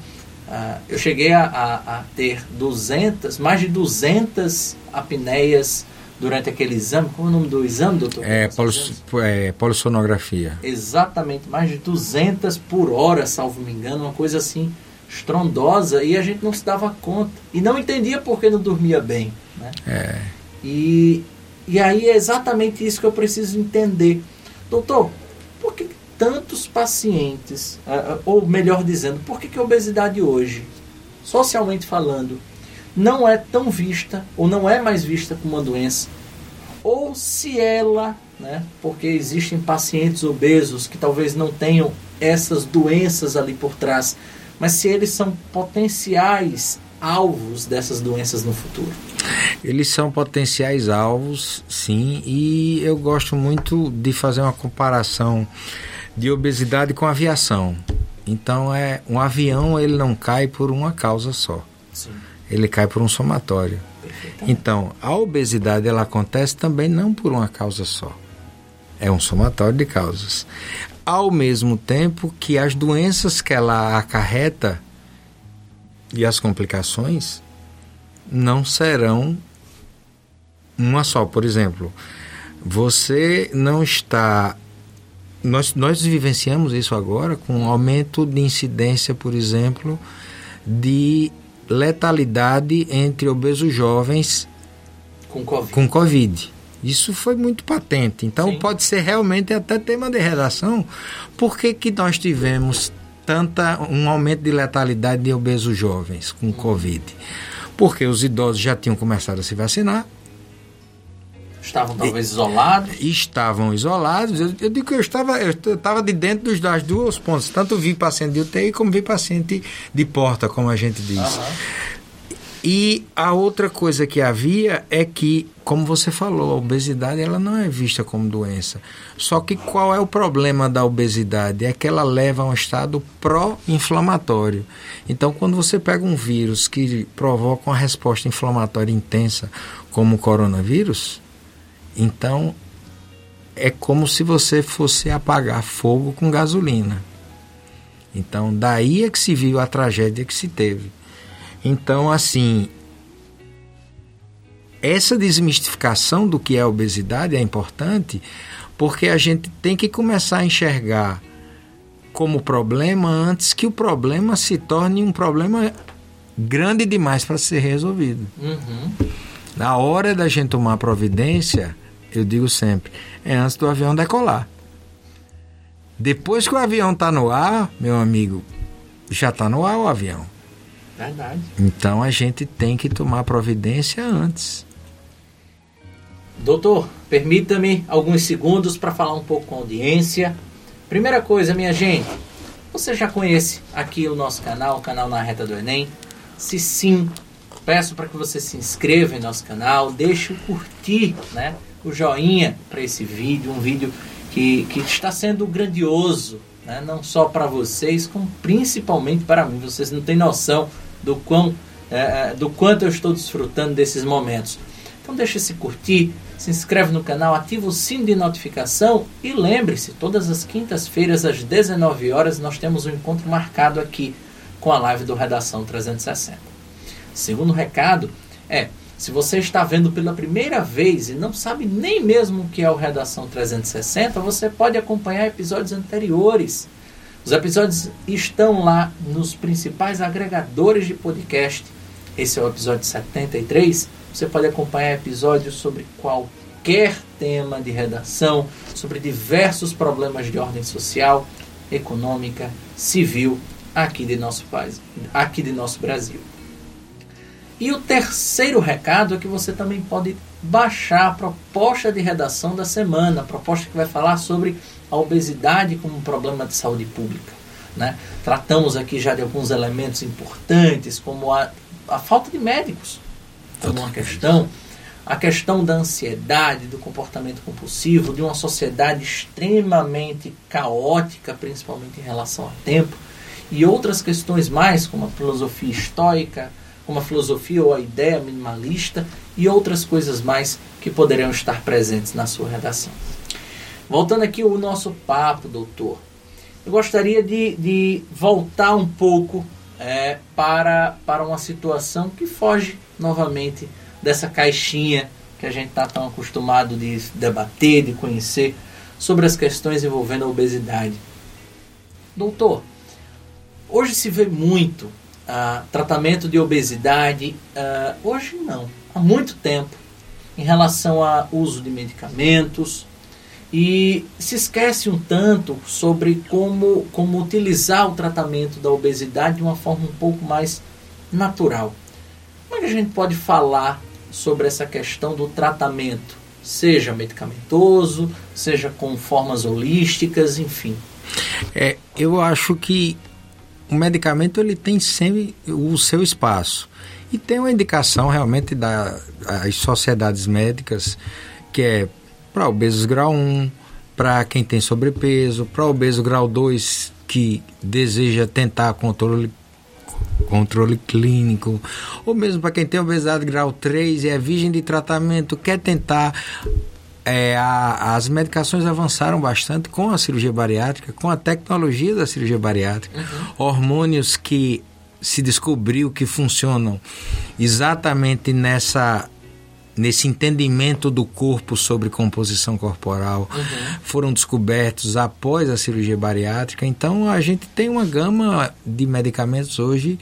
Ah, eu cheguei a, a, a ter 200, mais de 200 apneias durante aquele exame. Como é o nome do exame, doutor? É, polis, é polissonografia. Exatamente, mais de 200 por hora, salvo me engano, uma coisa assim estrondosa e a gente não se dava conta. E não entendia por que não dormia bem. Né? É. E, e aí é exatamente isso que eu preciso entender. Doutor, por que tantos pacientes, ou melhor dizendo, por que, que a obesidade hoje, socialmente falando, não é tão vista, ou não é mais vista como uma doença? Ou se ela, né, porque existem pacientes obesos que talvez não tenham essas doenças ali por trás, mas se eles são potenciais alvos dessas doenças no futuro? Eles são potenciais alvos, sim, e eu gosto muito de fazer uma comparação de obesidade com aviação. Então é um avião ele não cai por uma causa só. Sim. Ele cai por um somatório. Então, a obesidade ela acontece também não por uma causa só. É um somatório de causas. Ao mesmo tempo que as doenças que ela acarreta e as complicações não serão uma só. Por exemplo, você não está. Nós, nós vivenciamos isso agora com um aumento de incidência, por exemplo, de letalidade entre obesos jovens com COVID. Com COVID. Isso foi muito patente. Então Sim. pode ser realmente até tema de redação. Por que, que nós tivemos tanta um aumento de letalidade de obesos jovens com. Covid? Porque os idosos já tinham começado a se vacinar. Estavam talvez e, isolados? Estavam isolados. Eu, eu, digo que eu estava, eu estava de dentro dos, das duas pontas. Tanto vi paciente de UTI como vi paciente de porta, como a gente diz. Uhum. E a outra coisa que havia é que, como você falou, a obesidade ela não é vista como doença. Só que qual é o problema da obesidade? É que ela leva a um estado pró-inflamatório. Então, quando você pega um vírus que provoca uma resposta inflamatória intensa, como o coronavírus, então é como se você fosse apagar fogo com gasolina. Então, daí é que se viu a tragédia que se teve. Então, assim, essa desmistificação do que é obesidade é importante porque a gente tem que começar a enxergar como problema antes que o problema se torne um problema grande demais para ser resolvido. Uhum. Na hora da gente tomar providência, eu digo sempre, é antes do avião decolar. Depois que o avião está no ar, meu amigo, já está no ar o avião. Verdade. Então a gente tem que tomar providência antes. Doutor, permita-me alguns segundos para falar um pouco com a audiência. Primeira coisa, minha gente, você já conhece aqui o nosso canal, o canal Na Reta do Enem? Se sim, peço para que você se inscreva em nosso canal, deixe o curtir, né, o joinha para esse vídeo, um vídeo que, que está sendo grandioso, né, não só para vocês, como principalmente para mim. Vocês não têm noção do, quão, é, é, do quanto eu estou desfrutando desses momentos. Então deixe se curtir, se inscreve no canal, ativa o sino de notificação e lembre-se, todas as quintas-feiras às 19 horas nós temos um encontro marcado aqui com a live do Redação 360. Segundo recado é, se você está vendo pela primeira vez e não sabe nem mesmo o que é o Redação 360, você pode acompanhar episódios anteriores os episódios estão lá nos principais agregadores de podcast. Esse é o episódio 73. Você pode acompanhar episódios sobre qualquer tema de redação, sobre diversos problemas de ordem social, econômica, civil aqui de nosso país, aqui de nosso Brasil. E o terceiro recado é que você também pode baixar a proposta de redação da semana, a proposta que vai falar sobre a obesidade como um problema de saúde pública. Né? Tratamos aqui já de alguns elementos importantes, como a, a falta de médicos, como uma questão, a questão da ansiedade, do comportamento compulsivo, de uma sociedade extremamente caótica, principalmente em relação ao tempo, e outras questões mais, como a filosofia estoica, como a filosofia ou a ideia minimalista, e outras coisas mais que poderão estar presentes na sua redação. Voltando aqui ao nosso papo, doutor, eu gostaria de, de voltar um pouco é, para, para uma situação que foge novamente dessa caixinha que a gente está tão acostumado de debater, de conhecer sobre as questões envolvendo a obesidade. Doutor, hoje se vê muito uh, tratamento de obesidade, uh, hoje não, há muito tempo, em relação ao uso de medicamentos, e se esquece um tanto sobre como, como utilizar o tratamento da obesidade de uma forma um pouco mais natural. Como é que a gente pode falar sobre essa questão do tratamento, seja medicamentoso, seja com formas holísticas, enfim? É, eu acho que o medicamento ele tem sempre o seu espaço. E tem uma indicação realmente das sociedades médicas que é para obesos grau 1, para quem tem sobrepeso, para obeso grau 2 que deseja tentar controle controle clínico, ou mesmo para quem tem obesidade grau 3 e é virgem de tratamento, quer tentar é, a, as medicações avançaram bastante com a cirurgia bariátrica, com a tecnologia da cirurgia bariátrica, uhum. hormônios que se descobriu que funcionam exatamente nessa nesse entendimento do corpo sobre composição corporal uhum. foram descobertos após a cirurgia bariátrica. Então a gente tem uma gama de medicamentos hoje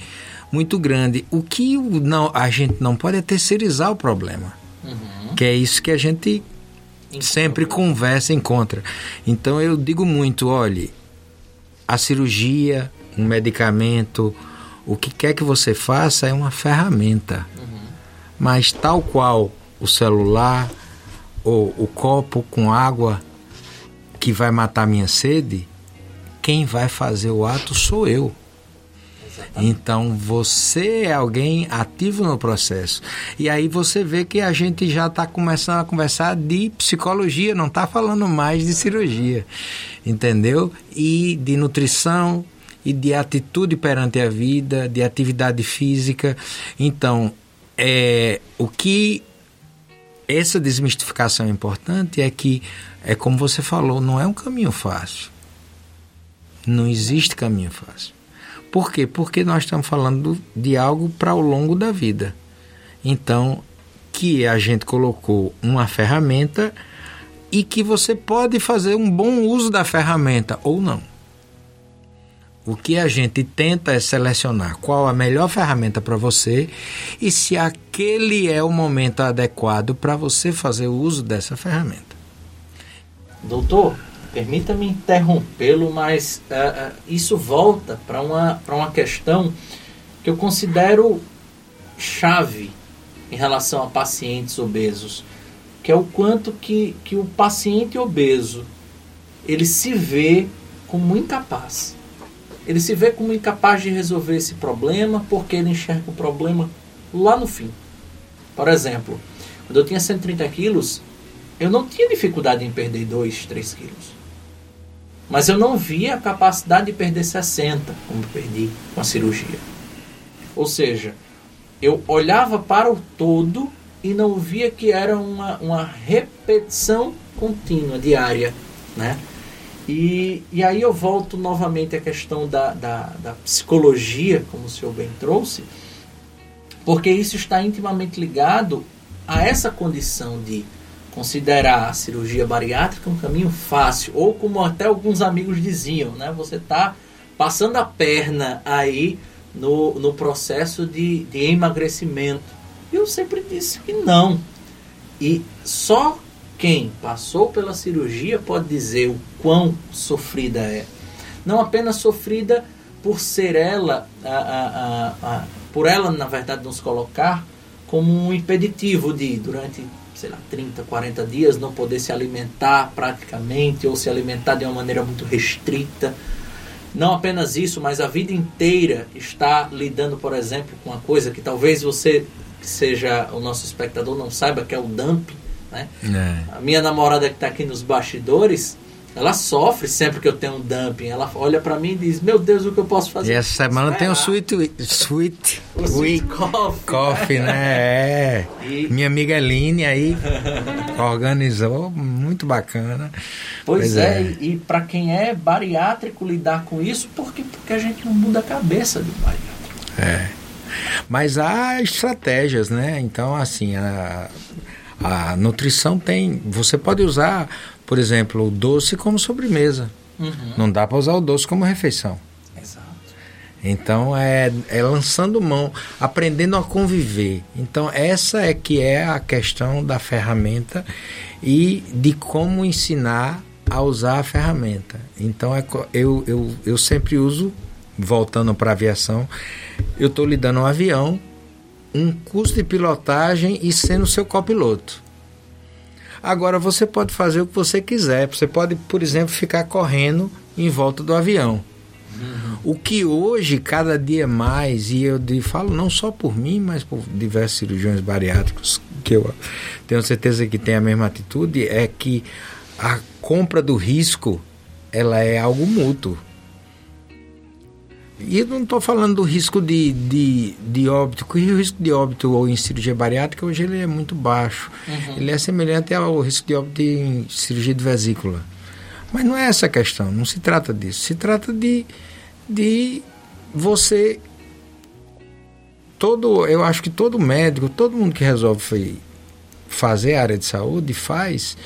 muito grande. O que não, a gente não pode é terceirizar o problema. Uhum. Que é isso que a gente sempre conversa e encontra. Então eu digo muito, olhe, a cirurgia, um medicamento, o que quer que você faça é uma ferramenta. Uhum. Mas tal qual o celular ou o copo com água que vai matar minha sede, quem vai fazer o ato sou eu. Então você é alguém ativo no processo. E aí você vê que a gente já está começando a conversar de psicologia, não está falando mais de cirurgia, entendeu? E de nutrição e de atitude perante a vida, de atividade física. Então, é, o que essa desmistificação é importante é que, é como você falou, não é um caminho fácil. Não existe caminho fácil. Por quê? Porque nós estamos falando de algo para o longo da vida. Então, que a gente colocou uma ferramenta e que você pode fazer um bom uso da ferramenta ou não. O que a gente tenta é selecionar qual a melhor ferramenta para você e se aquele é o momento adequado para você fazer o uso dessa ferramenta. Doutor, permita-me interrompê-lo, mas uh, isso volta para uma, uma questão que eu considero chave em relação a pacientes obesos, que é o quanto que, que o paciente obeso ele se vê como incapaz ele se vê como incapaz de resolver esse problema porque ele enxerga o problema lá no fim. Por exemplo, quando eu tinha 130 quilos, eu não tinha dificuldade em perder 2, 3 quilos. Mas eu não via a capacidade de perder 60, como perdi com a cirurgia. Ou seja, eu olhava para o todo e não via que era uma, uma repetição contínua, diária. Né? E, e aí eu volto novamente à questão da, da, da psicologia, como o senhor bem trouxe, porque isso está intimamente ligado a essa condição de considerar a cirurgia bariátrica um caminho fácil, ou como até alguns amigos diziam, né? Você está passando a perna aí no, no processo de, de emagrecimento. Eu sempre disse que não. E só quem passou pela cirurgia pode dizer o quão sofrida é. Não apenas sofrida por ser ela, a, a, a, por ela, na verdade, nos colocar como um impeditivo de, durante, sei lá, 30, 40 dias, não poder se alimentar praticamente ou se alimentar de uma maneira muito restrita. Não apenas isso, mas a vida inteira está lidando, por exemplo, com uma coisa que talvez você, que seja o nosso espectador, não saiba, que é o dumping né? É. A minha namorada que está aqui nos bastidores, ela sofre sempre que eu tenho um dumping. Ela olha para mim e diz: Meu Deus, o que eu posso fazer? E essa semana tem o Sweet, sweet, o sweet Coffee. Coffee, né? É. E... Minha amiga Eline aí organizou, muito bacana. Pois, pois é, é, e, e para quem é bariátrico lidar com isso, porque, porque a gente não muda a cabeça do bariátrico. É. Mas há estratégias, né? Então, assim, a a nutrição tem. Você pode usar, por exemplo, o doce como sobremesa. Uhum. Não dá para usar o doce como refeição. Exato. Então é, é lançando mão, aprendendo a conviver. Então essa é que é a questão da ferramenta e de como ensinar a usar a ferramenta. Então é, eu, eu, eu sempre uso, voltando para a aviação, eu estou lhe dando um avião, um curso de pilotagem e sendo seu copiloto. Agora você pode fazer o que você quiser. Você pode, por exemplo, ficar correndo em volta do avião. Uhum. O que hoje, cada dia mais, e eu falo não só por mim, mas por diversos cirurgiões bariátricos, que eu tenho certeza que tem a mesma atitude, é que a compra do risco ela é algo mútuo. E eu não estou falando do risco de, de, de óbito, porque o risco de óbito ou em cirurgia bariátrica hoje ele é muito baixo. Uhum. Ele é semelhante ao risco de óbito em cirurgia de vesícula. Mas não é essa a questão, não se trata disso. Se trata de, de você. Todo, eu acho que todo médico, todo mundo que resolve fazer a área de saúde faz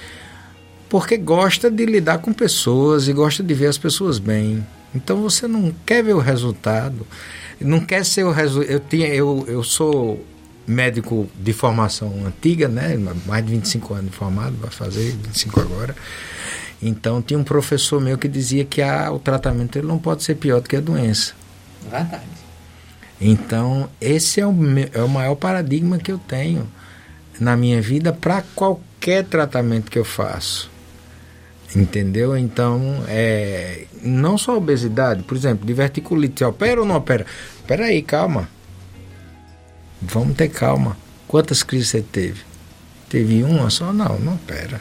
porque gosta de lidar com pessoas e gosta de ver as pessoas bem. Então você não quer ver o resultado, não quer ser o resultado. Eu, tinha, eu, eu sou médico de formação antiga, né? mais de 25 anos formado, vai fazer 25 agora. Então tinha um professor meu que dizia que a, o tratamento ele não pode ser pior do que a doença. Verdade. Então esse é o, é o maior paradigma que eu tenho na minha vida para qualquer tratamento que eu faço. Entendeu? Então, é, não só obesidade, por exemplo, diverticulite, opera ou não opera? Espera aí, calma. Vamos ter calma. Quantas crises você teve? Teve uma só? Não, não opera.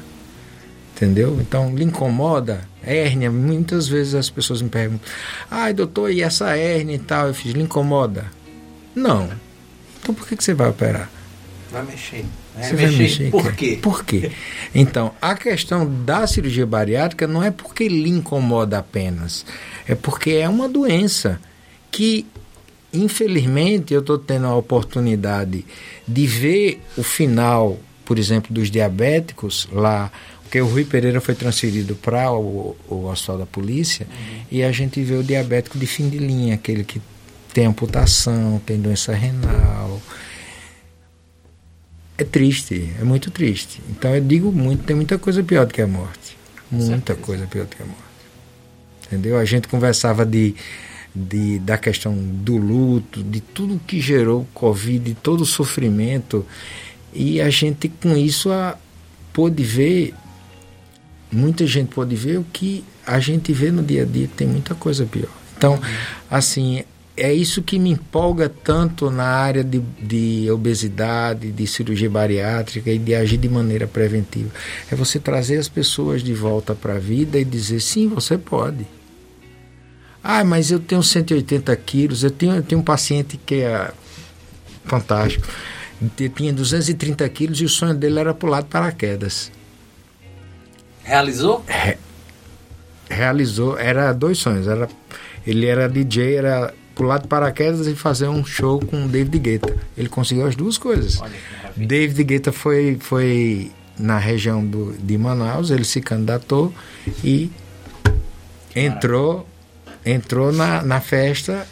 Entendeu? Então, lhe incomoda? Hérnia, muitas vezes as pessoas me perguntam: ai, doutor, e essa hérnia e tal? Eu fiz: lhe incomoda? Não. Então, por que, que você vai operar? Vai mexer. Você vai mexer. Por quê? Por quê? Então, a questão da cirurgia bariátrica não é porque lhe incomoda apenas. É porque é uma doença que, infelizmente, eu estou tendo a oportunidade de ver o final, por exemplo, dos diabéticos lá porque o Rui Pereira foi transferido para o, o hospital da polícia uhum. e a gente vê o diabético de fim de linha, aquele que tem amputação, tem doença renal, é triste, é muito triste. Então eu digo muito, tem muita coisa pior do que a morte. Muita coisa pior do que a morte. Entendeu? A gente conversava de, de, da questão do luto, de tudo que gerou o Covid, de todo o sofrimento. E a gente com isso a, pôde ver, muita gente pôde ver o que a gente vê no dia a dia, que tem muita coisa pior. Então, assim, é isso que me empolga tanto na área de, de, obesidade, de cirurgia bariátrica e de agir de maneira preventiva. É você trazer as pessoas de volta para a vida e dizer: sim, você pode. Ah, mas eu tenho 180 quilos, eu tenho, eu tenho um paciente que é fantástico. Ele tinha 230 quilos e o sonho dele era pular de paraquedas. Realizou? Re, realizou, era dois sonhos. Era, ele era DJ, era pular de paraquedas e fazer um show com David Guetta. Ele conseguiu as duas coisas. David Guetta foi, foi na região do, de Manaus, ele se candidatou e entrou entrou na, na festa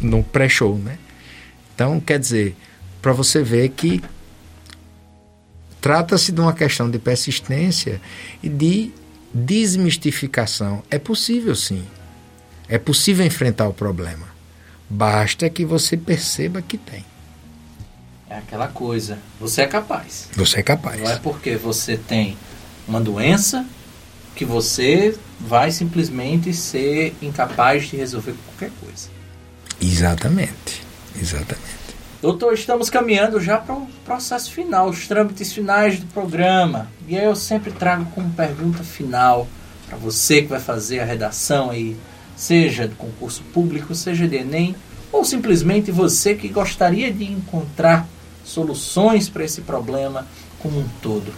no pré-show, né? Então, quer dizer, para você ver que trata-se de uma questão de persistência e de desmistificação. É possível sim. É possível enfrentar o problema. Basta que você perceba que tem. É aquela coisa. Você é capaz. Você é capaz. Não é porque você tem uma doença que você vai simplesmente ser incapaz de resolver qualquer coisa. Exatamente. Exatamente. Doutor, estamos caminhando já para o processo final, os trâmites finais do programa. E aí eu sempre trago como pergunta final para você que vai fazer a redação aí seja de concurso público, seja de Enem, ou simplesmente você que gostaria de encontrar soluções para esse problema como um todo.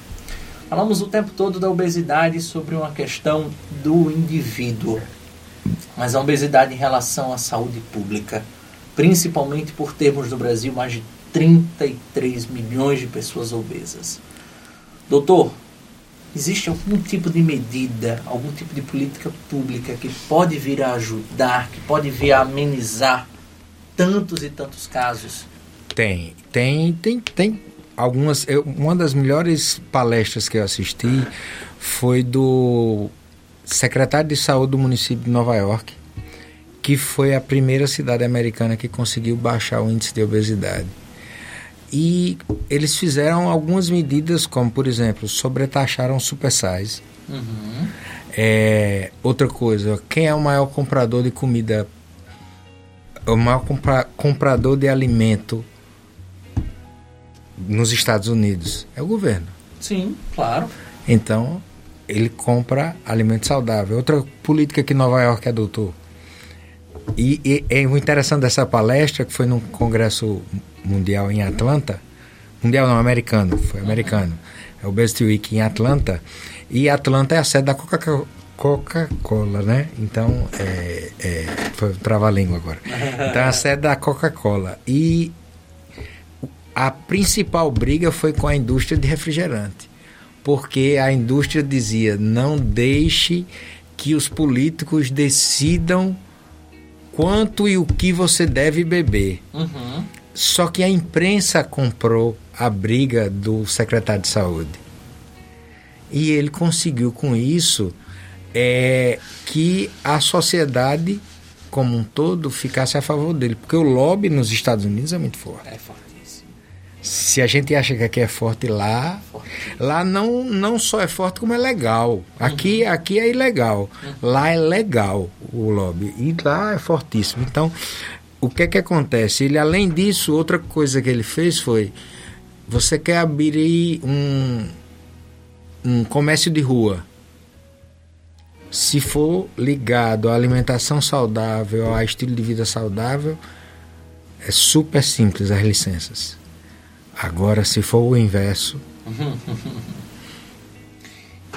Falamos o tempo todo da obesidade sobre uma questão do indivíduo, mas a obesidade em relação à saúde pública, principalmente por termos no Brasil mais de 33 milhões de pessoas obesas. Doutor, Existe algum tipo de medida, algum tipo de política pública que pode vir a ajudar, que pode vir a amenizar tantos e tantos casos? Tem, tem, tem, tem algumas. Eu, uma das melhores palestras que eu assisti foi do secretário de saúde do município de Nova York, que foi a primeira cidade americana que conseguiu baixar o índice de obesidade. E eles fizeram algumas medidas, como por exemplo, sobretaxaram super size. Uhum. É, outra coisa, quem é o maior comprador de comida, o maior compra, comprador de alimento nos Estados Unidos? É o governo. Sim, claro. Então, ele compra alimento saudável. Outra política que Nova York adotou. E, e, e o interessante dessa palestra, que foi num congresso mundial em Atlanta, mundial não, americano, foi americano, é o Best Week em Atlanta, e Atlanta é a sede da Coca-Cola. Coca-Cola, né? Então, é, é, foi trava-língua agora. Então, é a sede da Coca-Cola. E a principal briga foi com a indústria de refrigerante. Porque a indústria dizia: não deixe que os políticos decidam quanto e o que você deve beber. Uhum. Só que a imprensa comprou a briga do secretário de saúde. E ele conseguiu com isso é, que a sociedade como um todo ficasse a favor dele. Porque o lobby nos Estados Unidos é muito forte. É forte. Se a gente acha que aqui é forte lá, forte. lá não, não só é forte como é legal. Aqui, uhum. aqui é ilegal. Uhum. Lá é legal o lobby. E lá é fortíssimo. Então, o que é que acontece? Ele, além disso, outra coisa que ele fez foi: você quer abrir um, um comércio de rua. Se for ligado à alimentação saudável, a estilo de vida saudável, é super simples as licenças. Agora, se for o inverso.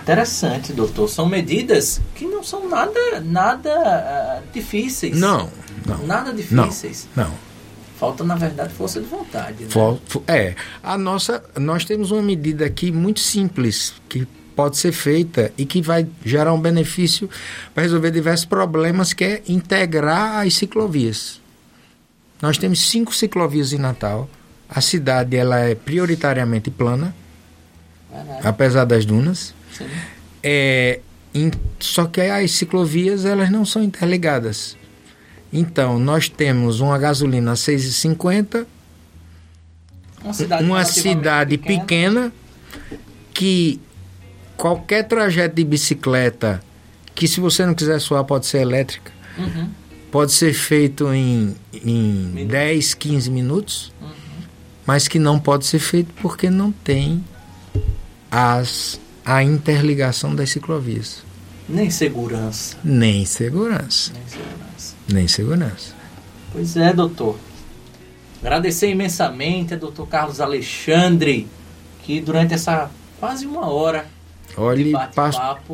Interessante, doutor. São medidas que não são nada, nada uh, difíceis. Não, não. Nada difíceis. Não. não. Falta, na verdade, força de vontade. Né? É. A nossa, nós temos uma medida aqui muito simples que pode ser feita e que vai gerar um benefício para resolver diversos problemas, que é integrar as ciclovias. Nós temos cinco ciclovias em Natal. A cidade ela é prioritariamente plana, apesar das dunas. Sim. É, in, só que as ciclovias elas não são interligadas. Então, nós temos uma gasolina a 6,50, uma cidade, uma cidade pequena. pequena que qualquer trajeto de bicicleta, que se você não quiser suar, pode ser elétrica, uhum. pode ser feito em, em 10, 15 minutos, uhum. Mas que não pode ser feito porque não tem as, a interligação das ciclovias. Nem segurança. Nem segurança. Nem segurança nem segurança. Pois é, doutor. Agradecer imensamente a doutor Carlos Alexandre, que durante essa quase uma hora. Olha,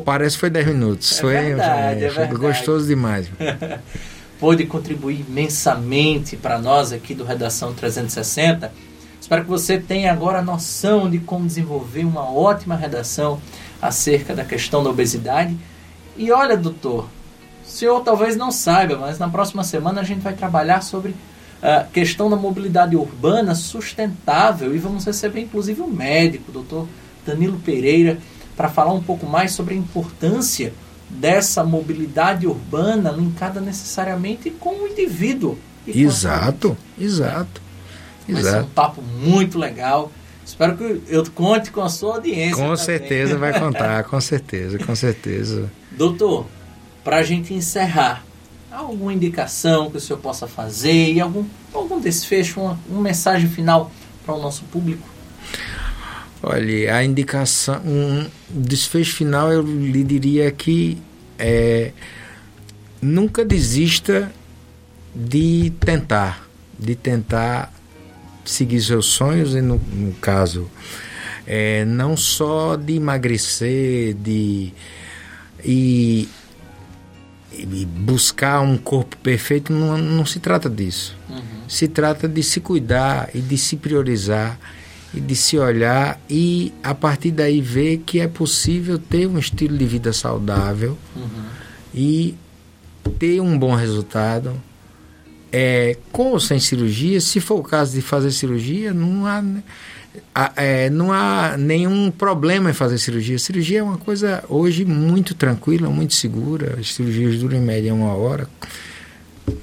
parece que foi 10 minutos. É foi, verdade, é, foi gostoso demais. Pôde contribuir imensamente para nós aqui do Redação 360. Espero que você tenha agora noção de como desenvolver uma ótima redação acerca da questão da obesidade. E olha, doutor, o senhor talvez não saiba, mas na próxima semana a gente vai trabalhar sobre a questão da mobilidade urbana sustentável e vamos receber inclusive um médico, doutor Danilo Pereira, para falar um pouco mais sobre a importância dessa mobilidade urbana linkada necessariamente com o indivíduo. Exato, exato. Vai exato. ser um papo muito legal. Espero que eu conte com a sua audiência. Com também. certeza vai contar, com certeza, com certeza. Doutor, para a gente encerrar, alguma indicação que o senhor possa fazer e algum, algum desfecho, uma, uma mensagem final para o nosso público? Olha, a indicação, um desfecho final eu lhe diria que é, nunca desista de tentar, de tentar seguir seus sonhos e no, no caso é, não só de emagrecer, de e e buscar um corpo perfeito não, não se trata disso. Uhum. Se trata de se cuidar e de se priorizar e de se olhar e a partir daí ver que é possível ter um estilo de vida saudável Uhum. e ter um bom resultado é, com ou sem cirurgia. Se for o caso de fazer cirurgia, não há, a- é, não há nenhum problema em fazer cirurgia. Cirurgia é uma coisa hoje muito tranquila, muito segura. As cirurgias duram em média uma hora,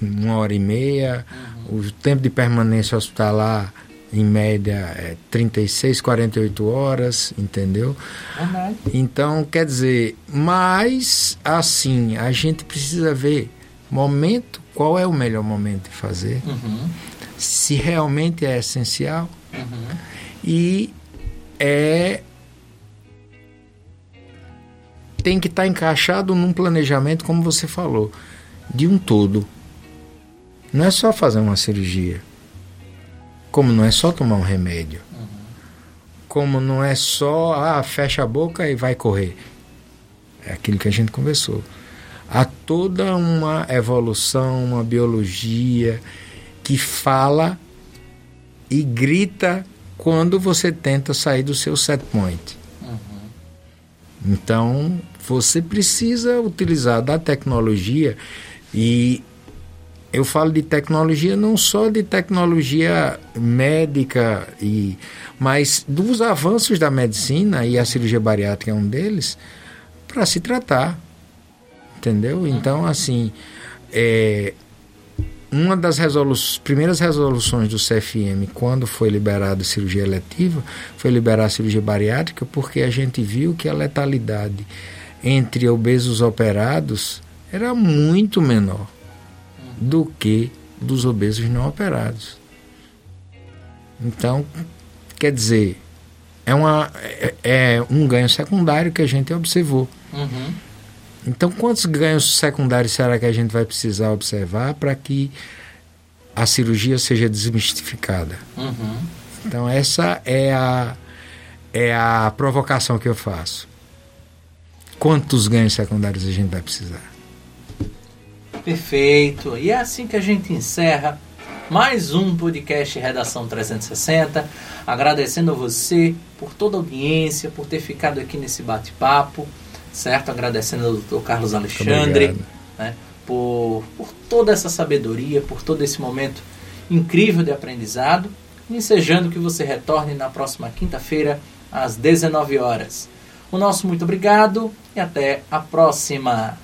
uma hora e meia. O tempo de permanência hospitalar, em média, é 36, 48 horas, entendeu? Verdade. Então, quer dizer, mas assim, a gente precisa ver momento, qual é o melhor momento de fazer, Uhum. se realmente é essencial Uhum. e é tem que estar encaixado num planejamento, como você falou, de um todo. Não é só fazer uma cirurgia. Como não é só tomar um remédio. Como não é só, ah, fecha a boca e vai correr. É aquilo que a gente conversou. Há toda uma evolução, uma biologia que fala e grita quando você tenta sair do seu set point. Então, você precisa utilizar da tecnologia e eu falo de tecnologia não só de tecnologia médica e mas dos avanços da medicina e a cirurgia bariátrica é um deles para se tratar, entendeu? Então, assim, é, uma das resolu primeiras resoluções do CFM, quando foi liberada cirurgia eletiva, foi liberar a cirurgia bariátrica, porque a gente viu que a letalidade entre obesos operados era muito menor do que dos obesos não operados. Então, quer dizer, é, uma, é, é um ganho secundário que a gente observou. Uhum. Então, quantos ganhos secundários será que a gente vai precisar observar para que a cirurgia seja desmistificada? Uhum. Então, essa é a, é a provocação que eu faço. Quantos ganhos secundários a gente vai precisar? Perfeito. E é assim que a gente encerra mais um podcast Redação 360. Agradecendo a você por toda a audiência, por ter ficado aqui nesse bate-papo, certo? Agradecendo ao Dr. Carlos Alexandre né, por, por toda essa sabedoria, por todo esse momento incrível de aprendizado. Ensejando que você retorne na próxima quinta-feira, às 19 horas. O nosso muito obrigado e até a próxima.